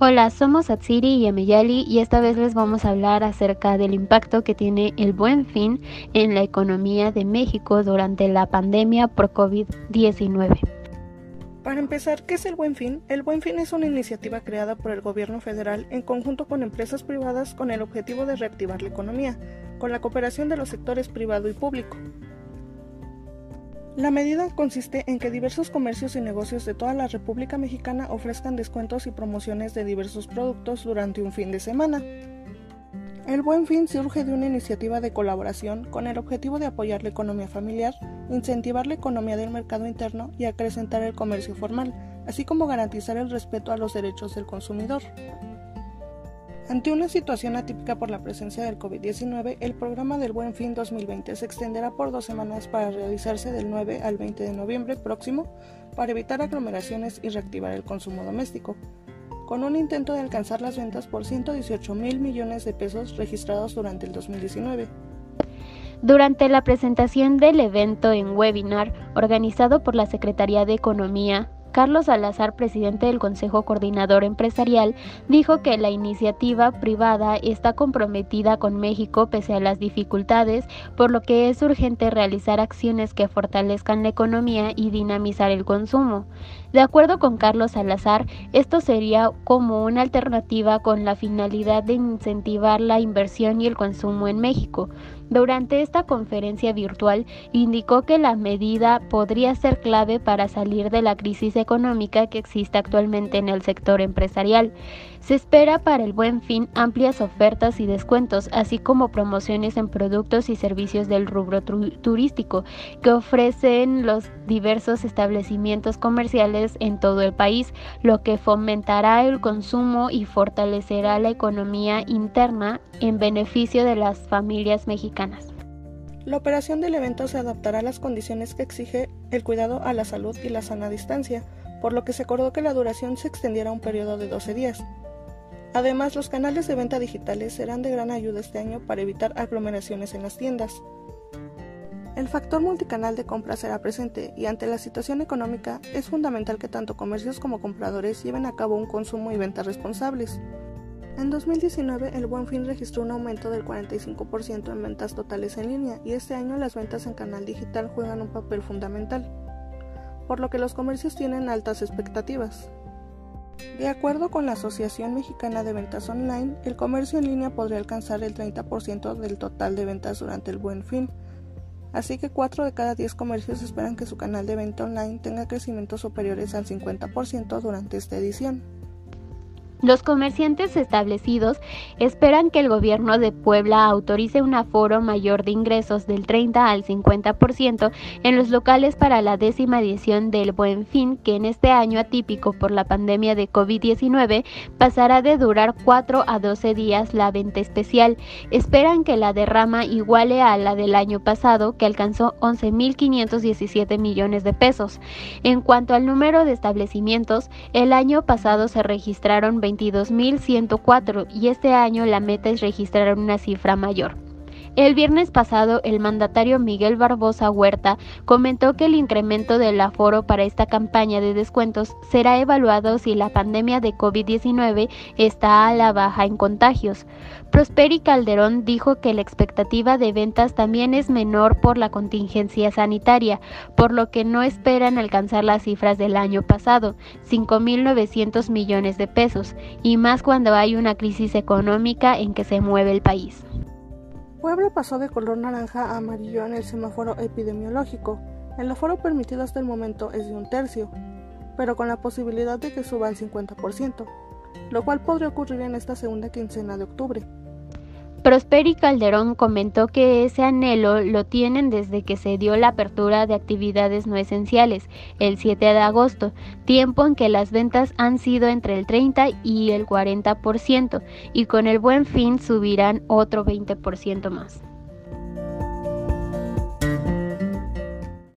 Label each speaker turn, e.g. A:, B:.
A: Hola, somos Atsiri y Ameyali y esta vez les vamos a hablar acerca del impacto que tiene el buen fin en la economía de México durante la pandemia por COVID-19.
B: Para empezar, ¿qué es el Buen Fin? El Buen Fin es una iniciativa creada por el gobierno federal en conjunto con empresas privadas con el objetivo de reactivar la economía, con la cooperación de los sectores privado y público. La medida consiste en que diversos comercios y negocios de toda la República Mexicana ofrezcan descuentos y promociones de diversos productos durante un fin de semana. El Buen Fin surge de una iniciativa de colaboración con el objetivo de apoyar la economía familiar, incentivar la economía del mercado interno y acrecentar el comercio formal, así como garantizar el respeto a los derechos del consumidor. Ante una situación atípica por la presencia del COVID-19, el programa del Buen Fin 2020 se extenderá por dos semanas para realizarse del 9 al 20 de noviembre próximo para evitar aglomeraciones y reactivar el consumo doméstico, con un intento de alcanzar las ventas por 118 mil millones de pesos registrados durante el 2019.
A: Durante la presentación del evento en webinar organizado por la Secretaría de Economía, Carlos Salazar, presidente del Consejo Coordinador Empresarial, dijo que la iniciativa privada está comprometida con México pese a las dificultades, por lo que es urgente realizar acciones que fortalezcan la economía y dinamizar el consumo. De acuerdo con Carlos Salazar, esto sería como una alternativa con la finalidad de incentivar la inversión y el consumo en México. Durante esta conferencia virtual indicó que la medida podría ser clave para salir de la crisis económica que existe actualmente en el sector empresarial. Se espera para el buen fin amplias ofertas y descuentos, así como promociones en productos y servicios del rubro turístico que ofrecen los diversos establecimientos comerciales en todo el país, lo que fomentará el consumo y fortalecerá la economía interna en beneficio de las familias mexicanas.
B: La operación del evento se adaptará a las condiciones que exige el cuidado a la salud y la sana distancia, por lo que se acordó que la duración se extendiera a un periodo de 12 días. Además, los canales de venta digitales serán de gran ayuda este año para evitar aglomeraciones en las tiendas. El factor multicanal de compra será presente y ante la situación económica es fundamental que tanto comercios como compradores lleven a cabo un consumo y ventas responsables. En 2019 el Buen Fin registró un aumento del 45% en ventas totales en línea y este año las ventas en canal digital juegan un papel fundamental, por lo que los comercios tienen altas expectativas. De acuerdo con la Asociación Mexicana de Ventas Online, el comercio en línea podría alcanzar el 30% del total de ventas durante el buen fin, así que 4 de cada 10 comercios esperan que su canal de venta online tenga crecimientos superiores al 50% durante esta edición.
A: Los comerciantes establecidos esperan que el gobierno de Puebla autorice un aforo mayor de ingresos del 30 al 50% en los locales para la décima edición del Buen Fin, que en este año atípico por la pandemia de COVID-19 pasará de durar 4 a 12 días la venta especial. Esperan que la derrama iguale a la del año pasado, que alcanzó 11.517 millones de pesos. En cuanto al número de establecimientos, el año pasado se registraron 20 22.104 y este año la meta es registrar una cifra mayor. El viernes pasado, el mandatario Miguel Barbosa Huerta comentó que el incremento del aforo para esta campaña de descuentos será evaluado si la pandemia de COVID-19 está a la baja en contagios. Prosperi Calderón dijo que la expectativa de ventas también es menor por la contingencia sanitaria, por lo que no esperan alcanzar las cifras del año pasado, 5.900 millones de pesos, y más cuando hay una crisis económica en que se mueve el país.
B: Puebla pasó de color naranja a amarillo en el semáforo epidemiológico. El aforo permitido hasta el momento es de un tercio, pero con la posibilidad de que suba al 50%, lo cual podría ocurrir en esta segunda quincena de octubre.
A: Prosperi Calderón comentó que ese anhelo lo tienen desde que se dio la apertura de actividades no esenciales, el 7 de agosto, tiempo en que las ventas han sido entre el 30 y el 40%, y con el buen fin subirán otro 20% más.